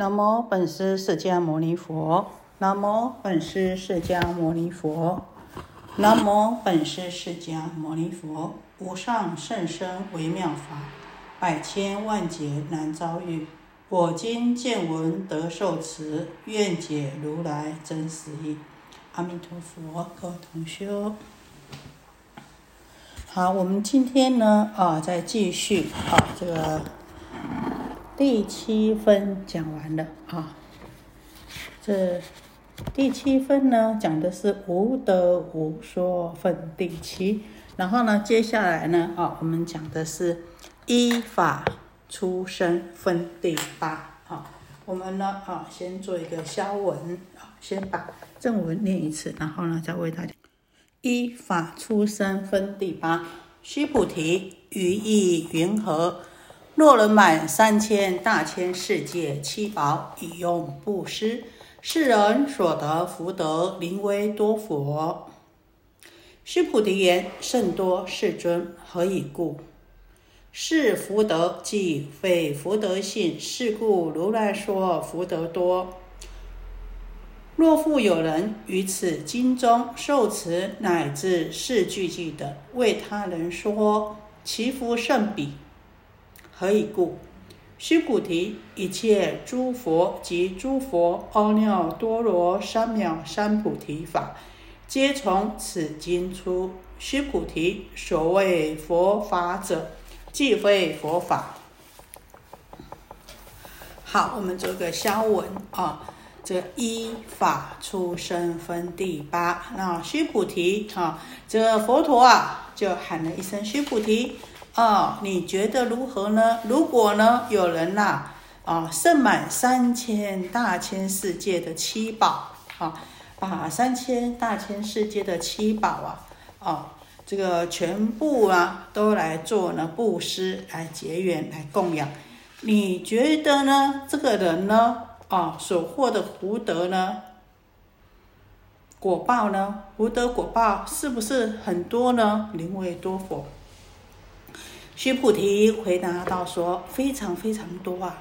南无本师释迦牟尼佛。南无本师释迦牟尼佛。南无本师释迦牟尼佛。无上甚深微妙法，百千万劫难遭遇。我今见闻得受持，愿解如来真实义。阿弥陀佛，各位同修。好，我们今天呢，啊，再继续啊，这个。第七分讲完了啊，这第七分呢讲的是无德无说分第七，然后呢接下来呢啊我们讲的是依法出生分第八啊，我们呢啊先做一个消文啊，先把正文念一次，然后呢再为大家。依法出生分第八，须菩提，于意云何？若人满三千大千世界七宝以用布施，世人所得福德临为多佛。须菩提言：甚多世尊，何以故？是福德即非福德性，是故如来说福德多。若复有人于此经中受持乃至四句偈等，为他人说，其福甚彼。何以故？须菩提，一切诸佛及诸佛阿耨多罗三藐三菩提法，皆从此经出。须菩提，所谓佛法者，即非佛法。好，我们做个消文啊。这依法出生分第八。那须菩提啊，这佛陀啊，就喊了一声须菩提。啊，你觉得如何呢？如果呢，有人呐，啊，盛满三千大千世界的七宝，啊，把三千大千世界的七宝啊，啊，这个全部啊，都来做呢布施，来结缘，来供养，你觉得呢？这个人呢，啊，所获的福德呢，果报呢，福德果报是不是很多呢？灵为多佛。须菩提回答道：“说非常非常多啊，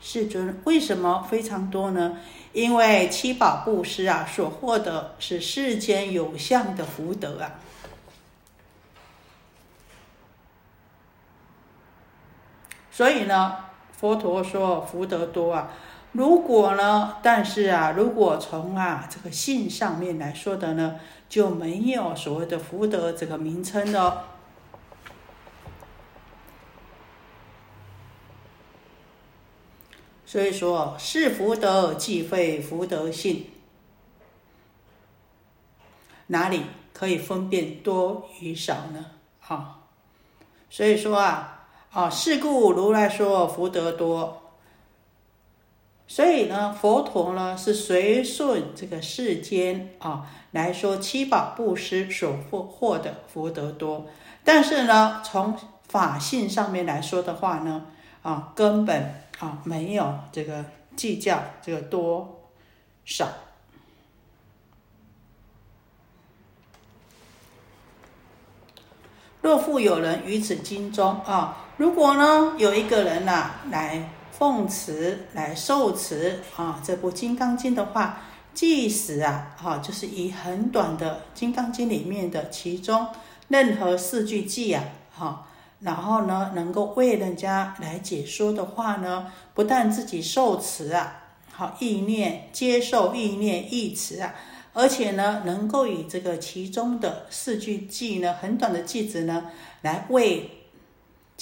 世尊，为什么非常多呢？因为七宝布施啊，所获得是世间有相的福德啊。所以呢，佛陀说福德多啊。如果呢，但是啊，如果从啊这个性上面来说的呢？”就没有所谓的福德这个名称了。所以说，是福德即非福德性，哪里可以分辨多与少呢？啊，所以说啊，啊，是故如来说福德多。所以呢，佛陀呢是随顺这个世间啊来说七宝布施所获获的福德多，但是呢，从法性上面来说的话呢，啊根本啊没有这个计较这个多少。若复有人于此经中啊，如果呢有一个人呐来。奉持来受持啊，这部《金刚经》的话，即使啊，哈，就是以很短的《金刚经》里面的其中任何四句偈啊，哈，然后呢，能够为人家来解说的话呢，不但自己受持啊，好意念接受意念意持啊，而且呢，能够以这个其中的四句偈呢，很短的句子呢，来为。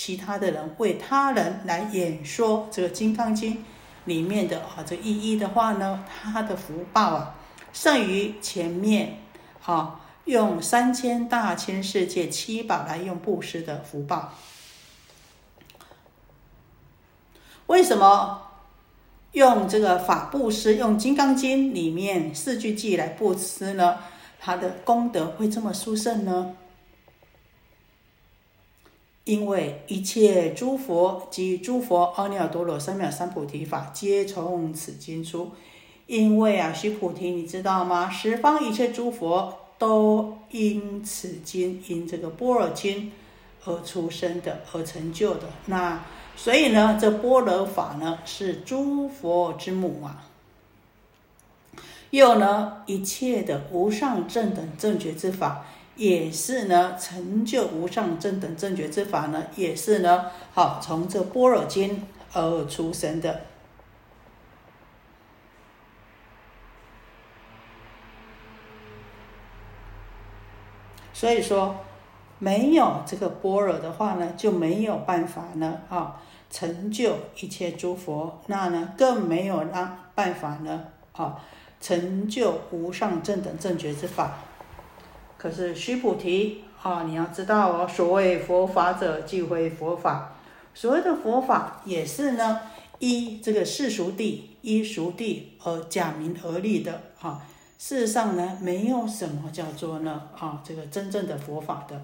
其他的人为他人来演说这个《金刚经》里面的啊这意义的话呢，他的福报啊，胜于前面啊用三千大千世界七宝来用布施的福报。为什么用这个法布施，用《金刚经》里面四句偈来布施呢？他的功德会这么殊胜呢？因为一切诸佛及诸佛阿耨多罗三藐三菩提法，皆从此经出。因为啊，须菩提，你知道吗？十方一切诸佛都因此经，因这个般若经而出生的，而成就的。那所以呢，这般若法呢是诸佛之母啊。又呢，一切的无上正等正觉之法，也是呢成就无上正等正觉之法呢，也是呢好从这般若经而出生的。所以说，没有这个般若的话呢，就没有办法呢啊成就一切诸佛，那呢更没有让办法呢啊。成就无上正等正觉之法，可是须菩提啊，你要知道哦，所谓佛法者，即为佛法。所谓的佛法，也是呢依这个世俗谛，依俗谛而假名而立的啊。事实上呢，没有什么叫做呢啊这个真正的佛法的，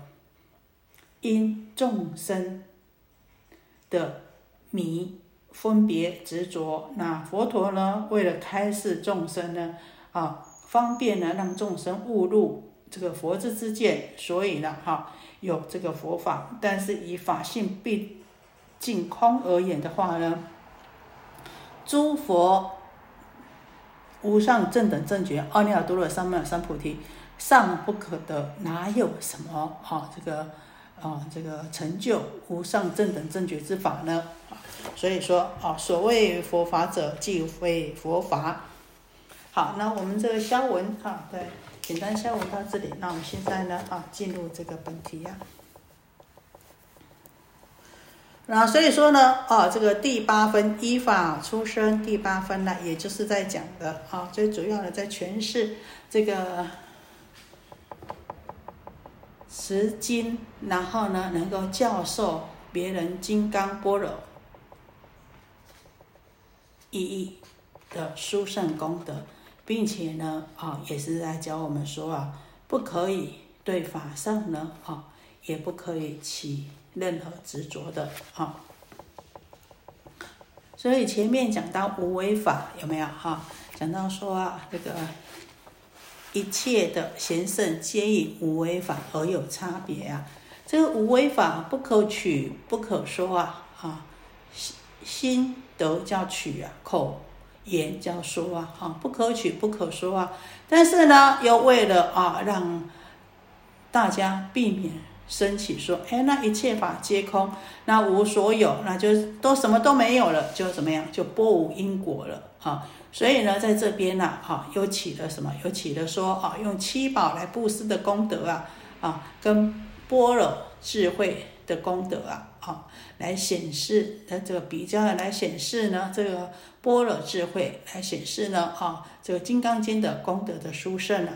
因众生的迷。分别执着，那佛陀呢？为了开示众生呢，啊，方便呢，让众生悟入这个佛之之见，所以呢，哈，有这个佛法。但是以法性毕竟空而言的话呢，诸佛无上正等正觉，阿耨多罗三藐三菩提，尚不可得，哪有什么啊？这个啊，这个成就无上正等正觉之法呢？所以说啊，所谓佛法者，即为佛法。好，那我们这个消文啊，对，简单下文到这里。那我们现在呢啊，进入这个本题呀。那所以说呢啊，这个第八分依法出生，第八分呢，也就是在讲的啊，最主要的在诠释这个持经，然后呢，能够教授别人金刚般若。意义的殊胜功德，并且呢，啊，也是在教我们说啊，不可以对法上呢，啊，也不可以起任何执着的，啊。所以前面讲到无为法有没有哈？讲到说啊，这个一切的贤圣皆以无为法而有差别啊。这个无为法不可取，不可说啊，啊，心。德叫取啊，口言叫说啊，啊不可取不可说啊。但是呢，又为了啊，让大家避免升起说，哎，那一切法皆空，那无所有，那就都什么都没有了，就怎么样，就波无因果了啊。所以呢，在这边呢，哈，又起了什么？又起了说啊，用七宝来布施的功德啊，啊，跟般若智慧的功德啊。啊，来显示呃这个比较来显示呢，这个般若智慧来显示呢，啊，这个金刚经的功德的殊胜啊。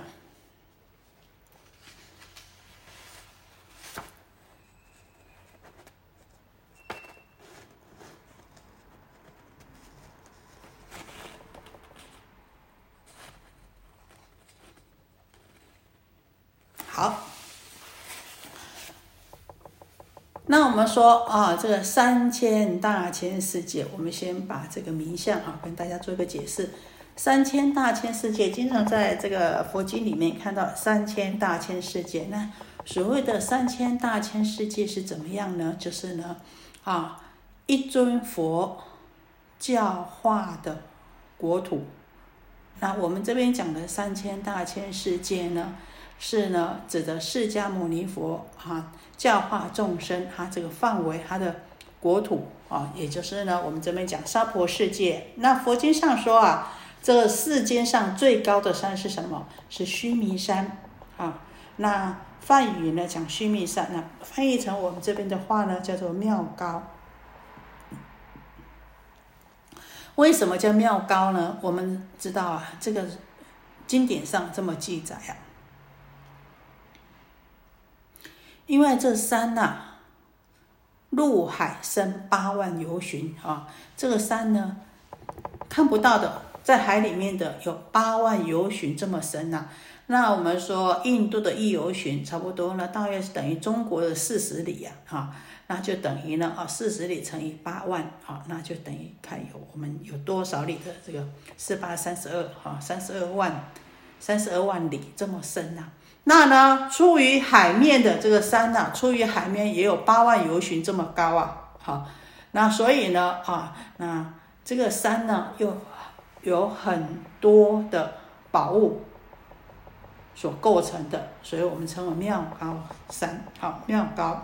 好。那我们说啊，这个三千大千世界，我们先把这个名相啊跟大家做一个解释。三千大千世界，经常在这个佛经里面看到三千大千世界。那所谓的三千大千世界是怎么样呢？就是呢，啊，一尊佛教化的国土。那我们这边讲的三千大千世界呢？是呢，指的释迦牟尼佛啊，教化众生，他这个范围，他的国土啊，也就是呢，我们这边讲娑婆世界。那佛经上说啊，这世间上最高的山是什么？是须弥山啊。那梵语呢讲须弥山，那翻译成我们这边的话呢，叫做妙高。为什么叫妙高呢？我们知道啊，这个经典上这么记载啊。因为这山呐，入海深八万由旬啊，这个山呢，看不到的，在海里面的有八万由旬这么深呐。那我们说印度的一由旬差不多呢，大约是等于中国的四十里呀，啊，那就等于呢啊，四十里乘以八万啊，那就等于看有我们有多少里的这个四八三十二哈，三十二万，三十二万里这么深呐。那呢，出于海面的这个山呐，出于海面也有八万由旬这么高啊！好，那所以呢，啊，那这个山呢，又有很多的宝物所构成的，所以我们称为妙高山。好，妙高。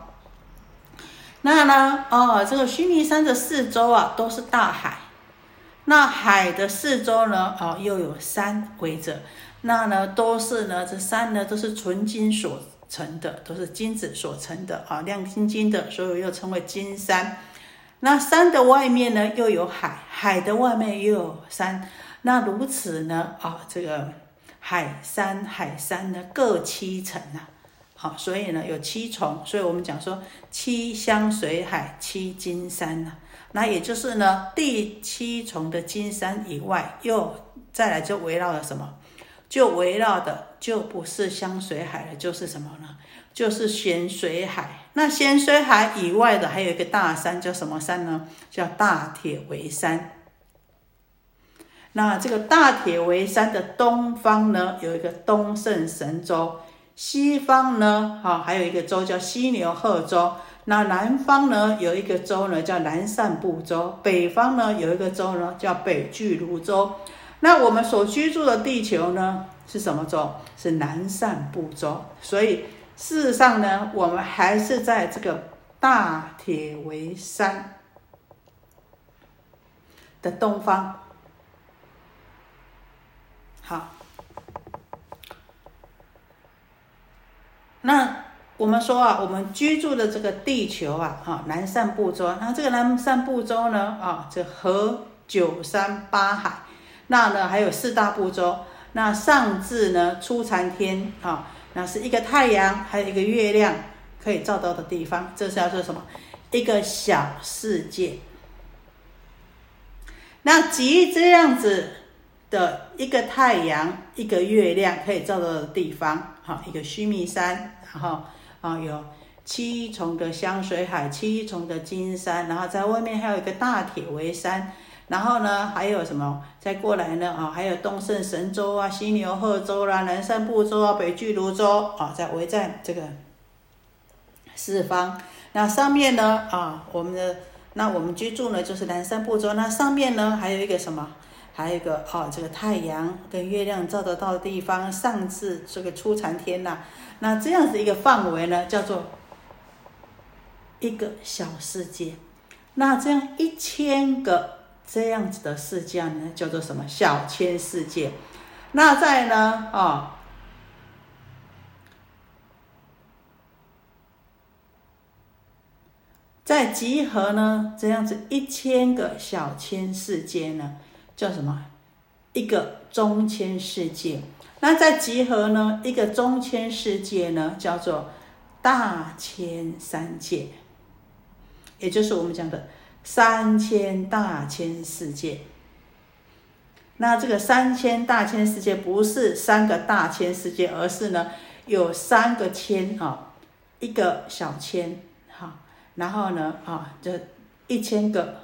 那呢，哦，这个须弥山的四周啊，都是大海。那海的四周呢，啊，又有山围着。那呢，都是呢，这山呢，都是纯金所成的，都是金子所成的啊，亮晶晶的，所以又称为金山。那山的外面呢，又有海，海的外面又有山。那如此呢，啊，这个海山海山呢，各七层啊，好，所以呢，有七重，所以我们讲说七香水海，七金山呐。那也就是呢，第七重的金山以外，又再来就围绕了什么？就围绕的就不是香水海了，就是什么呢？就是咸水海。那咸水海以外的还有一个大山，叫什么山呢？叫大铁围山。那这个大铁围山的东方呢，有一个东胜神州；西方呢，哈，还有一个州叫犀牛贺州。那南方呢，有一个州呢，叫南赡部洲；北方呢，有一个州呢，叫北俱泸州。那我们所居住的地球呢，是什么洲？是南赡部洲。所以事实上呢，我们还是在这个大铁围山的东方。好，那。我们说啊，我们居住的这个地球啊，哈，南赡部洲。那这个南赡部洲呢，啊，这河九山八海，那呢还有四大部洲。那上至呢出禅天，啊，那是一个太阳，还有一个月亮可以照到的地方。这是叫做什么？一个小世界。那即这样子的一个太阳，一个月亮可以照到的地方，好，一个须弥山，然后。啊，有七重的香水海，七重的金山，然后在外面还有一个大铁围山，然后呢，还有什么？再过来呢？啊，还有东胜神州啊，犀牛贺州啦，南山部洲啊，北俱泸州啊，在围在这个四方。那上面呢？啊，我们的那我们居住呢，就是南山部洲。那上面呢，还有一个什么？还有一个哦，这个太阳跟月亮照得到的地方，上至这个出禅天呐。那这样子一个范围呢，叫做一个小世界。那这样一千个这样子的世界呢，叫做什么？小千世界。那在呢，啊，在集合呢，这样子一千个小千世界呢，叫什么？一个中千世界。那在集合呢？一个中千世界呢，叫做大千三界，也就是我们讲的三千大千世界。那这个三千大千世界不是三个大千世界，而是呢有三个千啊，一个小千哈，然后呢啊，就一千个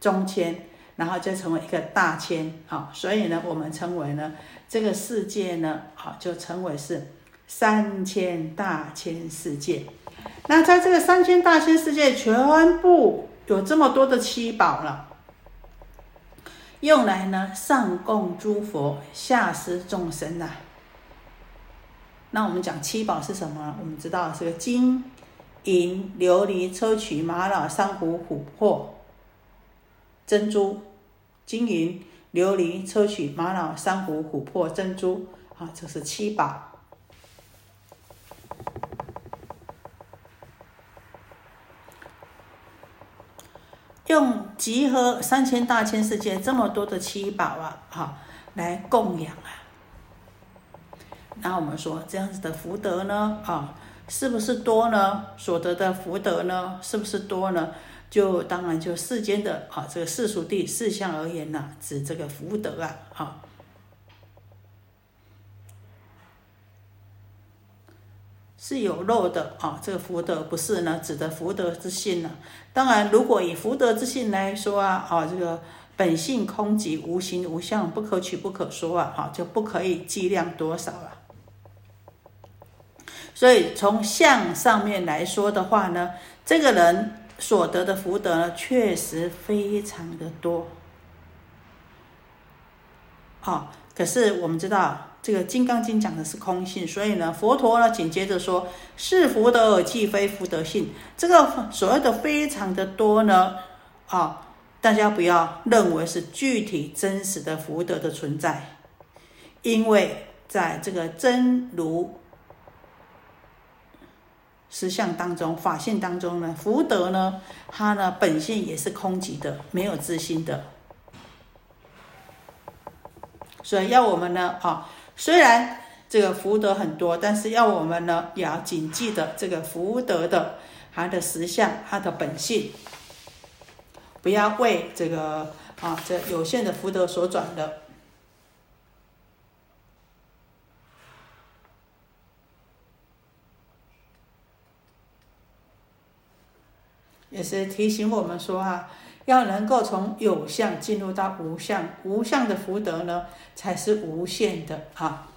中千，然后就成为一个大千啊，所以呢，我们称为呢。这个世界呢，好，就称为是三千大千世界。那在这个三千大千世界，全部有这么多的七宝了，用来呢上供诸佛，下施众生呐。那我们讲七宝是什么？我们知道是个金银琉璃砗磲玛瑙珊瑚琥珀珍珠，金银。琉璃、砗磲、玛瑙、珊瑚、琥珀、珍珠，啊，这是七宝。用集合三千大千世界这么多的七宝啊，哈，来供养啊。那我们说这样子的福德呢，啊，是不是多呢？所得的福德呢，是不是多呢？就当然就世间的啊，这个世俗地四相而言呐，指这个福德啊，哈，是有漏的啊。这个福德不是呢，指的福德之性呢。当然，如果以福德之性来说啊，啊，这个本性空寂，无形无相，不可取不可说啊，哈，就不可以计量多少了。所以从相上面来说的话呢，这个人。所得的福德呢，确实非常的多。好，可是我们知道，这个《金刚经》讲的是空性，所以呢，佛陀呢紧接着说：“是福德而，既非福德性。”这个所谓的非常的多呢，啊，大家不要认为是具体真实的福德的存在，因为在这个真如。实相当中，法性当中呢，福德呢，它呢本性也是空寂的，没有自心的。所以要我们呢，啊，虽然这个福德很多，但是要我们呢，也要谨记的这个福德的它的实相，它的本性，不要为这个啊这有限的福德所转的。也是提醒我们说啊，要能够从有相进入到无相，无相的福德呢，才是无限的啊。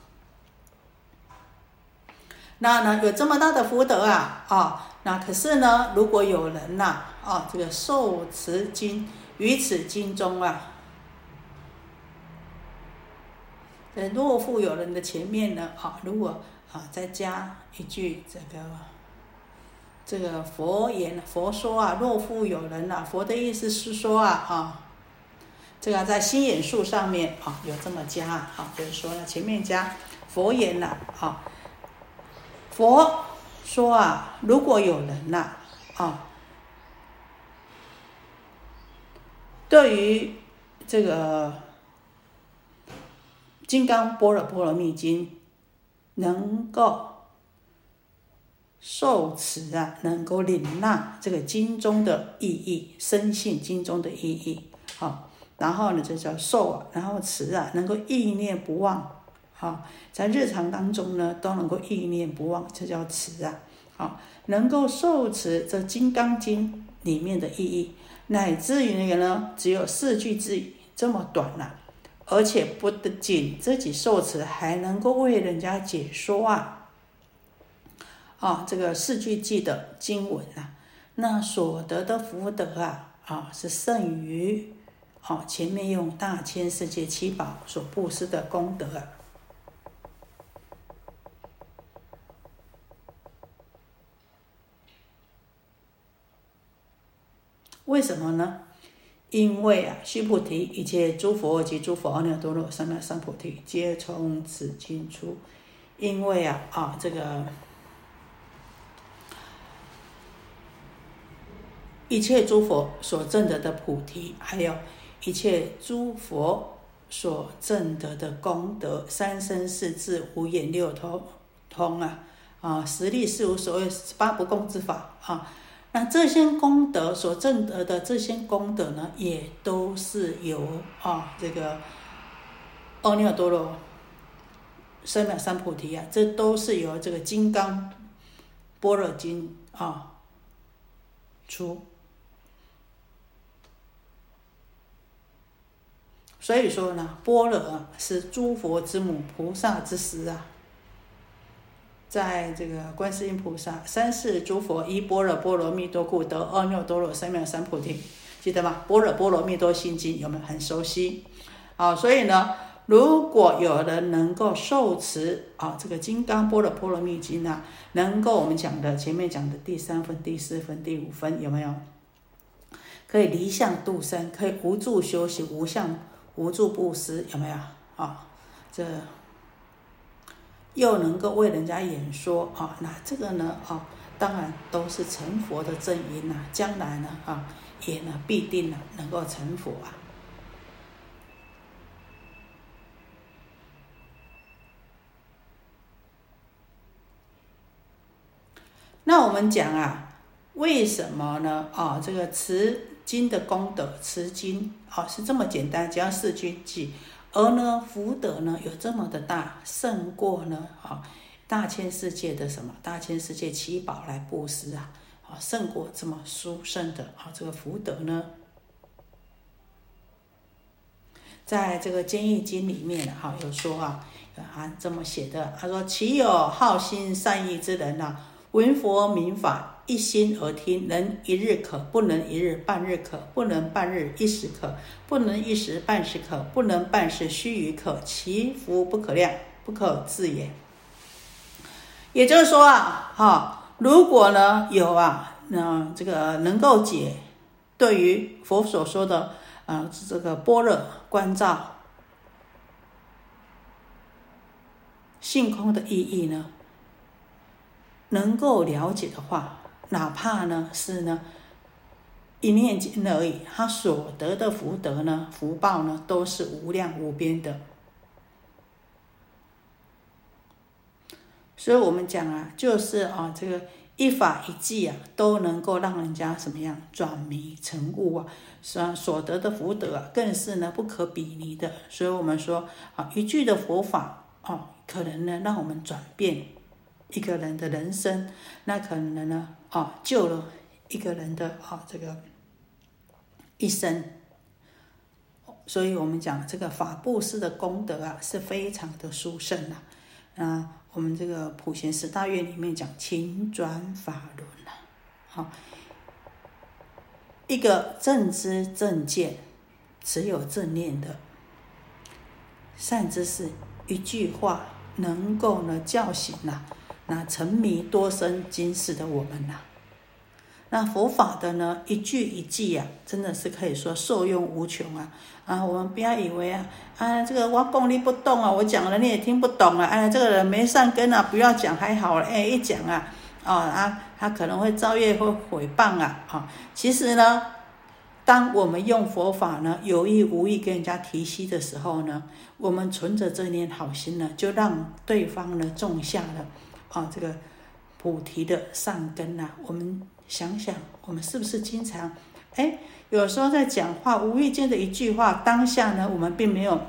那呢，有这么大的福德啊，啊，那可是呢，如果有人呐，啊，这个受持经于此经中啊，在若复有人的前面呢，啊，如果啊再加一句这个。这个佛言佛说啊，若复有人呐，佛的意思是说啊，啊，这个在心眼术上面啊，有这么加啊，就是说呢，前面加佛言呐，啊，佛说啊，如果有人呐，啊，对于这个《金刚般若波罗蜜经》能够。受持啊，能够领纳这个经中的意义，深信经中的意义，好，然后呢，这叫受啊，然后持啊，能够意念不忘，好，在日常当中呢，都能够意念不忘，这叫持啊，好，能够受持这《金刚经》里面的意义，乃至于那个呢，只有四句字这么短了，而且不仅自己受持，还能够为人家解说啊。啊，这个四句记的经文啊，那所得的福德啊，啊是胜于啊前面用大千世界七宝所布施的功德啊。为什么呢？因为啊，须菩提，一切诸佛及诸佛阿耨多罗三藐三菩提，皆从此经出。因为啊，啊这个。一切诸佛所证得的菩提，还有一切诸佛所证得的功德，三身四智五眼六头通啊啊，实力是无所谓八不共之法啊。那这些功德所证得的这些功德呢，也都是由啊这个阿耨多罗三藐三菩提啊，这都是由这个金刚般若经啊出。所以说呢，般若是诸佛之母，菩萨之师啊。在这个观世音菩萨三世诸佛依般若波罗蜜多故得阿耨多罗三藐三菩提，记得吗？般若波罗蜜多心经有没有很熟悉？啊，所以呢，如果有人能够受持啊这个金刚般若波罗蜜经啊，能够我们讲的前面讲的第三分、第四分、第五分有没有？可以离相度生，可以无住修行，无相。无助布施有没有啊？这又能够为人家演说啊？那这个呢啊，当然都是成佛的正因呐。将来呢啊，也呢必定呢能够成佛啊。那我们讲啊，为什么呢啊？这个持。经的功德，持经啊是这么简单，只要四句记，而呢福德呢有这么的大，胜过呢啊大千世界的什么？大千世界七宝来布施啊，啊胜过这么殊胜的啊这个福德呢，在这个《坚义经》里面哈有说啊啊这么写的，他说：岂有好心善意之人呐，闻佛明法。一心而听，能一日可，不能一日半日可，不能半日一时可，不能一时半时可，不能半时须臾可，其福不可量，不可自也。也就是说啊，哈，如果呢有啊，那这个能够解对于佛所说的啊这个般若观照性空的意义呢，能够了解的话，哪怕呢是呢一念间而已，他所得的福德呢福报呢都是无量无边的。所以我们讲啊，就是啊，这个一法一记啊，都能够让人家什么样转迷成悟啊，是所得的福德啊，更是呢不可比拟的。所以我们说啊，一句的佛法哦，可能呢让我们转变一个人的人生，那可能呢啊救了一个人的啊这个一生。所以我们讲这个法布施的功德啊，是非常的殊胜呐，啊。我们这个普贤十大愿里面讲勤转法轮呐，好，一个正知正见，持有正念的善知识，一句话能够呢叫醒呐那沉迷多生今世的我们呐。那佛法的呢一句一句呀，真的是可以说受用无穷啊！啊，我们不要以为啊啊，这个我功力不动啊，我讲了你也听不懂啊！哎，这个人没善根啊，不要讲还好了。哎，一讲啊，哦啊，他可能会造业或毁谤啊！啊，其实呢，当我们用佛法呢有意无意跟人家提息的时候呢，我们存着这念好心呢，就让对方呢种下了啊这个菩提的善根呐，我们。想想，我们是不是经常，哎，有时候在讲话，无意间的一句话，当下呢，我们并没有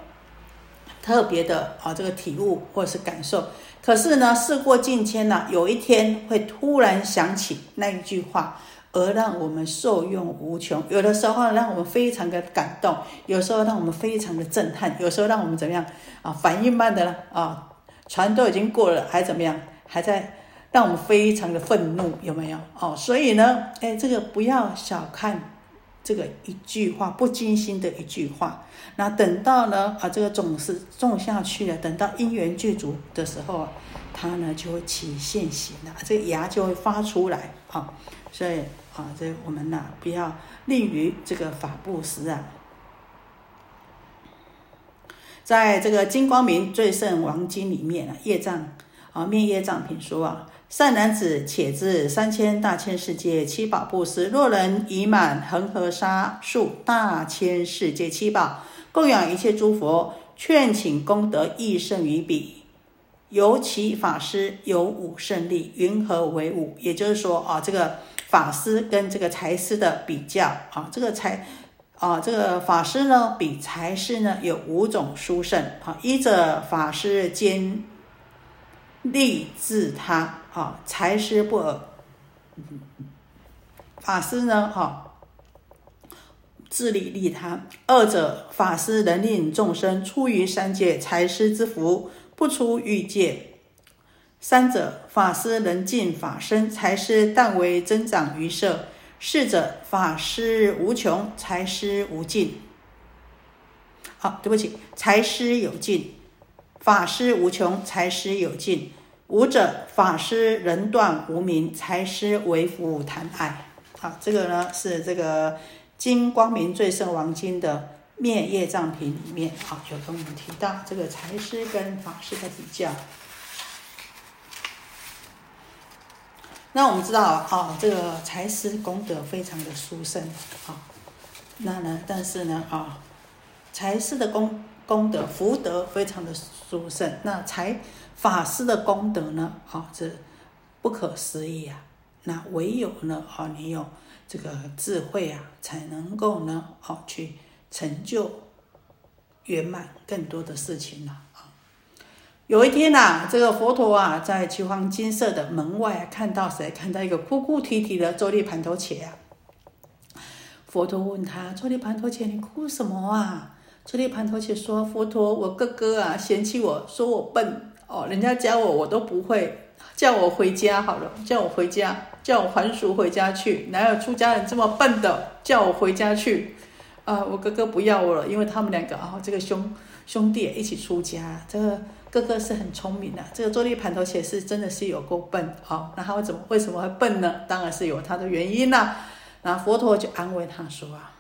特别的啊这个体悟或者是感受，可是呢，事过境迁呢，有一天会突然想起那一句话，而让我们受用无穷。有的时候让我们非常的感动，有时候让我们非常的震撼，有时候让我们怎么样啊？反应慢的了啊，船都已经过了，还怎么样？还在。让我们非常的愤怒，有没有？哦，所以呢，哎，这个不要小看这个一句话，不精心的一句话。那等到呢，啊，这个种子种下去了，等到因缘具足的时候啊，它呢就会起现行了，这个芽就会发出来啊。所以啊，这我们呢，不要吝于这个法布施啊。在这个金光明最胜王经里面啊，业障啊，灭业障品说啊。善男子，且知三千大千世界七宝布施，若能以满恒河沙数大千世界七宝，供养一切诸佛，劝请功德亦胜于彼。尤其法师有五胜利，云何为五？也就是说啊，这个法师跟这个财师的比较啊，这个财啊，这个法师呢，比财师呢有五种殊胜啊。一者法师兼利自他。啊，财师不尔，法师呢？哈，自利利他。二者，法师能令众生出于三界，财师之福不出欲界。三者，法师能尽法身，财师但为增长于色。四者，法师无穷，财师无尽。好，对不起，财师有尽，法师无穷，财师有尽。五者法师人断无名，财师为福谈爱。好，这个呢是这个《金光明最胜王经》的灭业藏品里面，好有跟我们提到这个财师跟法师的比较。那我们知道啊，这个财师功德非常的殊胜啊。那呢，但是呢啊，财师的功功德福德非常的殊胜，那财。法师的功德呢？啊，这不可思议啊！那唯有呢？啊，你有这个智慧啊，才能够呢，啊，去成就圆满更多的事情了啊！有一天呐，这个佛陀啊，在七方金色的门外看到谁？看到一个哭哭啼啼的周利盘头且啊！佛陀问他：周利盘头且，你哭什么啊？周利盘头且说：佛陀，我哥哥啊，嫌弃我说我笨。哦，人家教我我都不会，叫我回家好了，叫我回家，叫我还俗回家去。哪有出家人这么笨的？叫我回家去啊！我哥哥不要我了，因为他们两个啊，这个兄兄弟一起出家。这个哥哥是很聪明的，这个坐立盘头且是真的是有够笨哦！那他为什么为什么会笨呢？当然是有他的原因啦。那佛陀就安慰他说啊。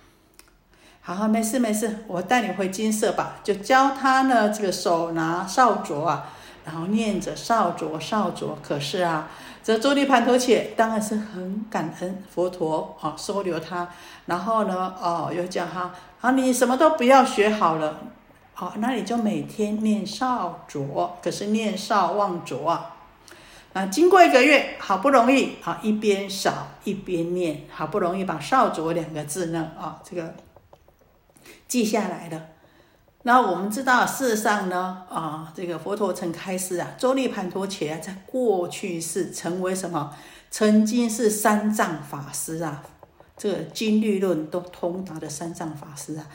好好，没事没事，我带你回金色吧。就教他呢，这个手拿扫帚啊，然后念着扫帚扫帚。可是啊，这周利盘陀且当然是很感恩佛陀啊，收留他。然后呢，哦，又叫他啊，你什么都不要学好了，好，那你就每天念扫帚。可是念扫忘浊啊。啊，经过一个月，好不容易啊，一边扫一边念，好不容易把扫帚两个字呢，啊，这个。记下来的。那我们知道，事实上呢，啊，这个佛陀曾开示啊，周利盘陀伽在过去是成为什么？曾经是三藏法师啊，这个经律论都通达的三藏法师啊。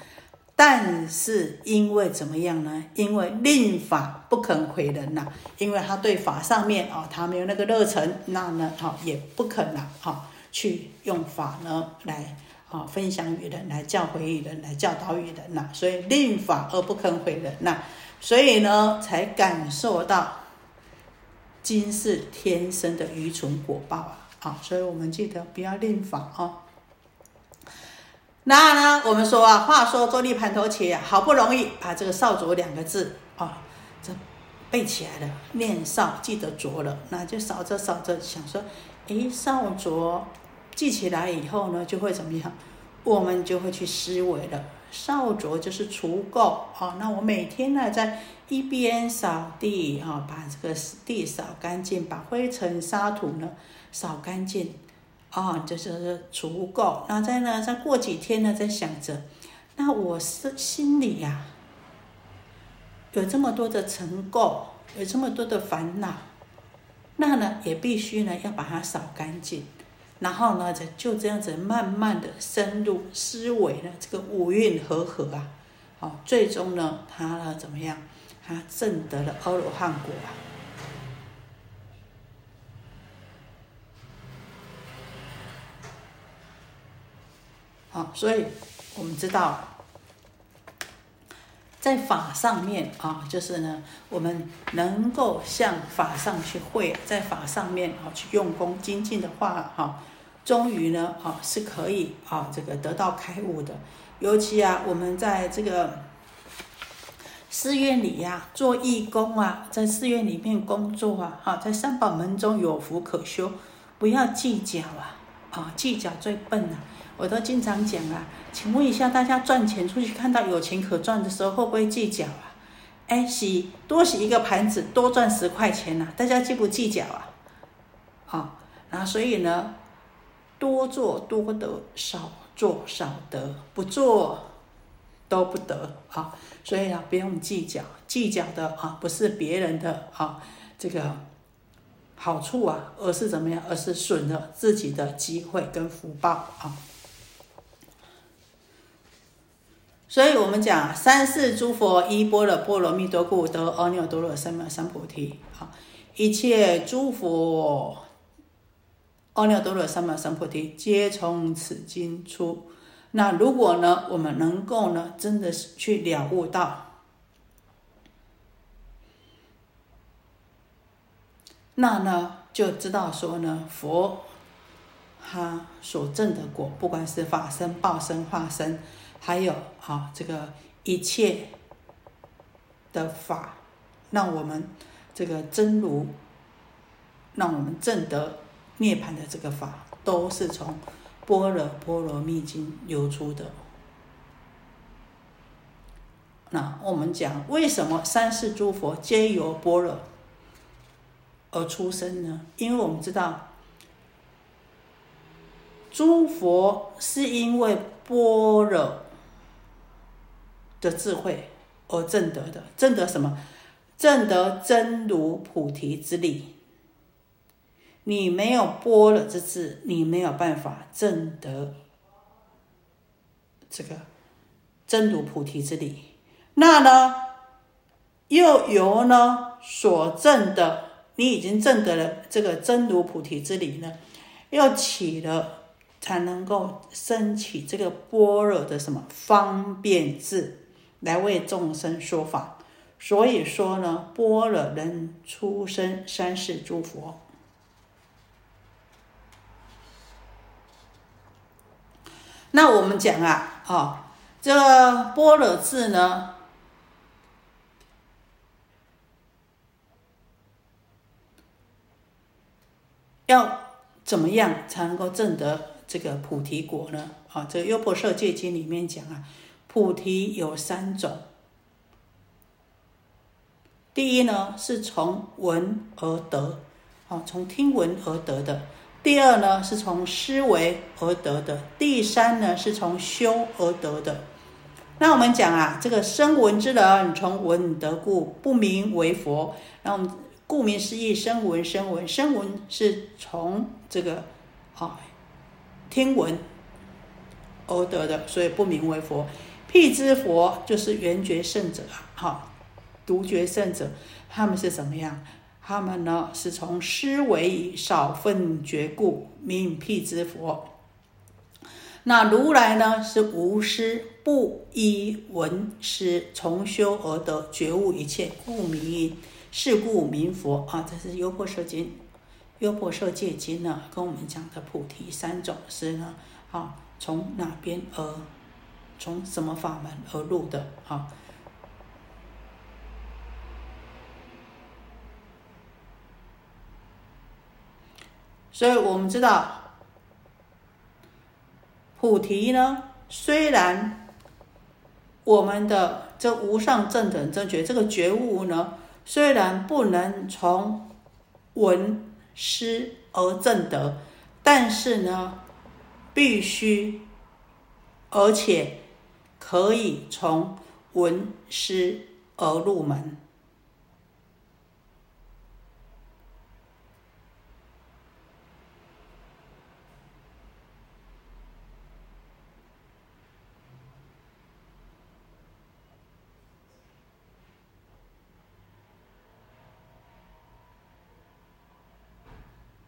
但是因为怎么样呢？因为令法不肯毁人呐，因为他对法上面啊，他没有那个热忱，那呢，好也不肯呐，好去用法呢来。啊，分享与人来教诲与人来教导与人呐，所以令法而不肯毁人呐，所以呢才感受到今世天生的愚蠢果报啊！啊，所以我们记得不要令法啊。那呢，我们说啊，话说周立盘头起啊，好不容易把这个少卓两个字啊，这背起来了，念少记得卓了，那就扫着扫着想说，哎，少卓。记起来以后呢，就会怎么样？我们就会去思维了。扫帚就是除垢啊。那我每天呢，在一边扫地啊，把这个地扫干净，把灰尘沙土呢扫干净啊，就是除垢。那再呢，再过几天呢，再想着，那我是心里呀，有这么多的尘垢，有这么多的烦恼，那呢，也必须呢，要把它扫干净。然后呢，就就这样子慢慢的深入思维呢，这个五蕴和合啊，好，最终呢，他呢怎么样？他证得了阿罗汉果啊。好，所以我们知道，在法上面啊，就是呢，我们能够向法上去会，在法上面啊去用功精进的话，哈。终于呢，啊，是可以啊，这个得到开悟的。尤其啊，我们在这个寺院里呀，做义工啊，在寺院里面工作啊，哈，在三宝门中有福可修，不要计较啊，啊，计较最笨了。我都经常讲啊，请问一下大家，赚钱出去看到有钱可赚的时候，会不会计较啊？哎，洗多洗一个盘子，多赚十块钱呐，大家计不计较啊？好，然后所以呢？多做多得，少做少得，不做都不得啊！所以啊，不用计较，计较的啊，不是别人的啊这个好处啊，而是怎么样？而是损了自己的机会跟福报啊！所以我们讲三世诸佛依般若波罗蜜多故得阿耨多罗三藐三菩提啊！一切诸佛。阿耨多罗三藐三菩提，皆从此经出。那如果呢，我们能够呢，真的是去了悟到，那呢，就知道说呢，佛他所证的果，不管是法身、报身、化身，还有啊这个一切的法，让我们这个真如，让我们证得。涅槃的这个法都是从《般若波罗蜜经》流出的。那我们讲，为什么三世诸佛皆由般若而出生呢？因为我们知道，诸佛是因为般若的智慧而证得的，证得什么？证得真如菩提之理。你没有般若之智，你没有办法证得这个真如菩提之理。那呢，又由呢所证的，你已经证得了这个真如菩提之理呢，要起了才能够升起这个般若的什么方便智，来为众生说法。所以说呢，般若能出生三世诸佛。那我们讲啊，哦，这个般若智呢，要怎么样才能够证得这个菩提果呢？啊，这个《优婆塞戒经》里面讲啊，菩提有三种。第一呢，是从闻而得，啊，从听闻而得的；第二呢，是从思维而得的；第三呢，是从修而得的。那我们讲啊，这个声闻之人，从闻得故，不名为佛。那我们顾名思义，声闻，声闻，声闻是从这个啊听闻而得的，所以不名为佛。辟支佛就是圆觉圣者啊，哈。独觉圣者，他们是什么样？他们呢是从思维少分觉故，名辟支佛。那如来呢是无师，不依闻师，从修而得觉悟一切，故名是故名佛啊。这是《优婆塞经》《优婆塞戒经》呢，跟我们讲的菩提三种是呢，啊，从哪边而从什么法门而入的啊？所以我们知道，菩提呢，虽然我们的这无上正等正觉，这个觉悟呢，虽然不能从闻思而正得，但是呢，必须而且可以从闻思而入门。